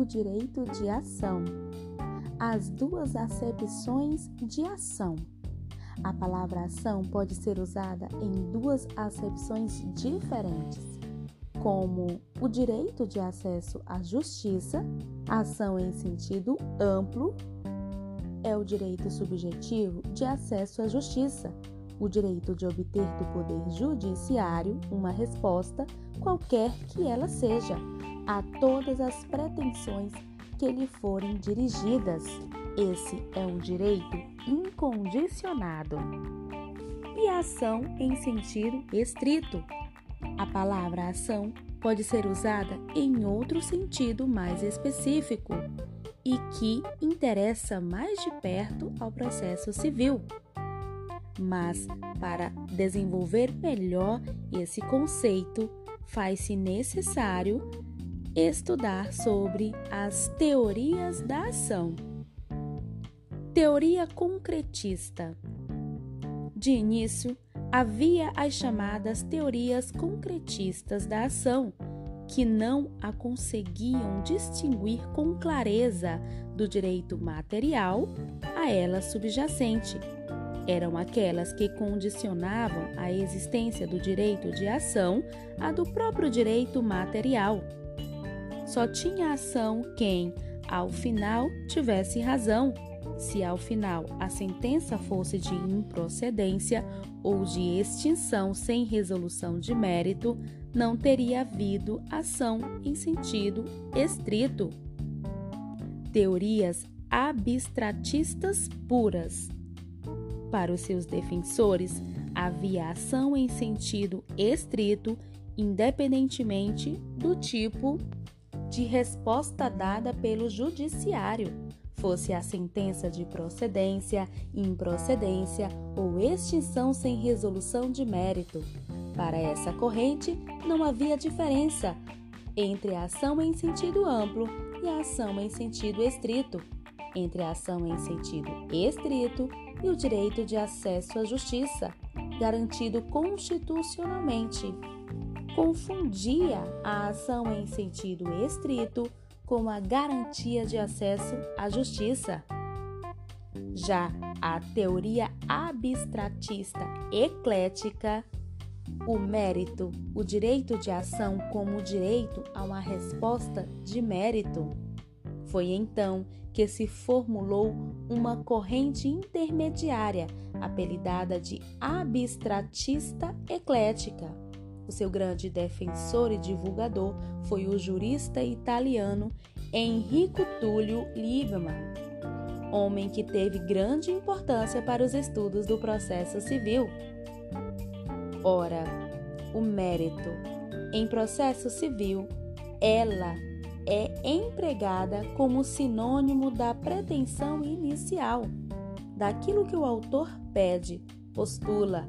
o direito de ação. As duas acepções de ação. A palavra ação pode ser usada em duas acepções diferentes, como o direito de acesso à justiça, ação em sentido amplo, é o direito subjetivo de acesso à justiça, o direito de obter do Poder Judiciário uma resposta, qualquer que ela seja, a todas as pretensões que lhe forem dirigidas. Esse é um direito incondicionado. E ação em sentido estrito. A palavra ação pode ser usada em outro sentido mais específico e que interessa mais de perto ao processo civil. Mas, para desenvolver melhor esse conceito, faz-se necessário estudar sobre as teorias da ação. Teoria concretista. De início, havia as chamadas teorias concretistas da ação, que não a conseguiam distinguir com clareza do direito material a ela subjacente eram aquelas que condicionavam a existência do direito de ação à do próprio direito material. Só tinha ação quem, ao final, tivesse razão. Se ao final a sentença fosse de improcedência ou de extinção sem resolução de mérito, não teria havido ação em sentido estrito. Teorias abstratistas puras. Para os seus defensores, havia ação em sentido estrito, independentemente do tipo de resposta dada pelo judiciário, fosse a sentença de procedência, improcedência ou extinção sem resolução de mérito. Para essa corrente, não havia diferença entre a ação em sentido amplo e a ação em sentido estrito, entre a ação em sentido estrito e o direito de acesso à justiça, garantido constitucionalmente. Confundia a ação em sentido estrito com a garantia de acesso à justiça. Já a teoria abstratista eclética, o mérito, o direito de ação como direito a uma resposta de mérito. Foi então que se formulou uma corrente intermediária, apelidada de abstratista eclética. O seu grande defensor e divulgador foi o jurista italiano Enrico Tullio Lieberman, homem que teve grande importância para os estudos do processo civil. Ora, o mérito em processo civil, ela é empregada como sinônimo da pretensão inicial, daquilo que o autor pede, postula.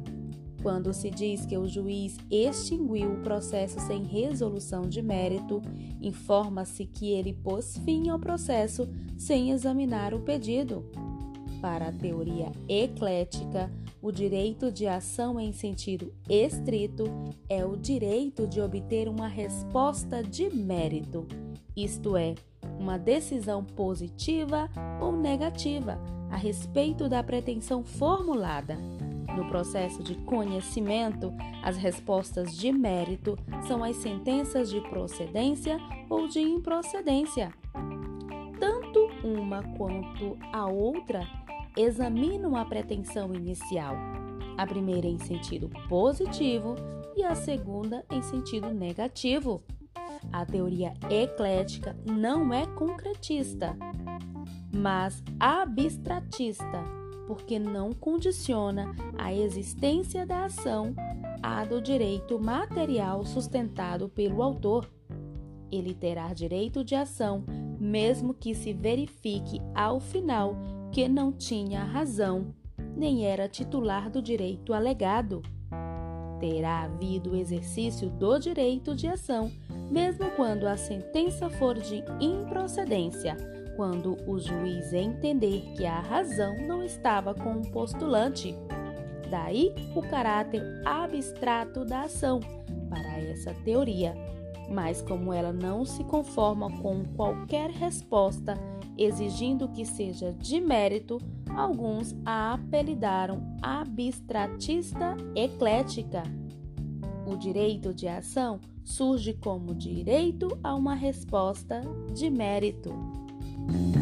Quando se diz que o juiz extinguiu o processo sem resolução de mérito, informa-se que ele pôs fim ao processo sem examinar o pedido. Para a teoria eclética, o direito de ação em sentido estrito é o direito de obter uma resposta de mérito isto é, uma decisão positiva ou negativa a respeito da pretensão formulada. No processo de conhecimento, as respostas de mérito são as sentenças de procedência ou de improcedência. Tanto uma quanto a outra examinam a pretensão inicial, a primeira em sentido positivo e a segunda em sentido negativo. A teoria eclética não é concretista, mas abstratista, porque não condiciona a existência da ação à do direito material sustentado pelo autor. Ele terá direito de ação, mesmo que se verifique ao final que não tinha razão, nem era titular do direito alegado. Terá havido exercício do direito de ação mesmo quando a sentença for de improcedência, quando o juiz entender que a razão não estava com o postulante. Daí o caráter abstrato da ação para essa teoria. Mas como ela não se conforma com qualquer resposta exigindo que seja de mérito, alguns a apelidaram abstratista eclética. O direito de ação surge como direito a uma resposta de mérito. Thank you.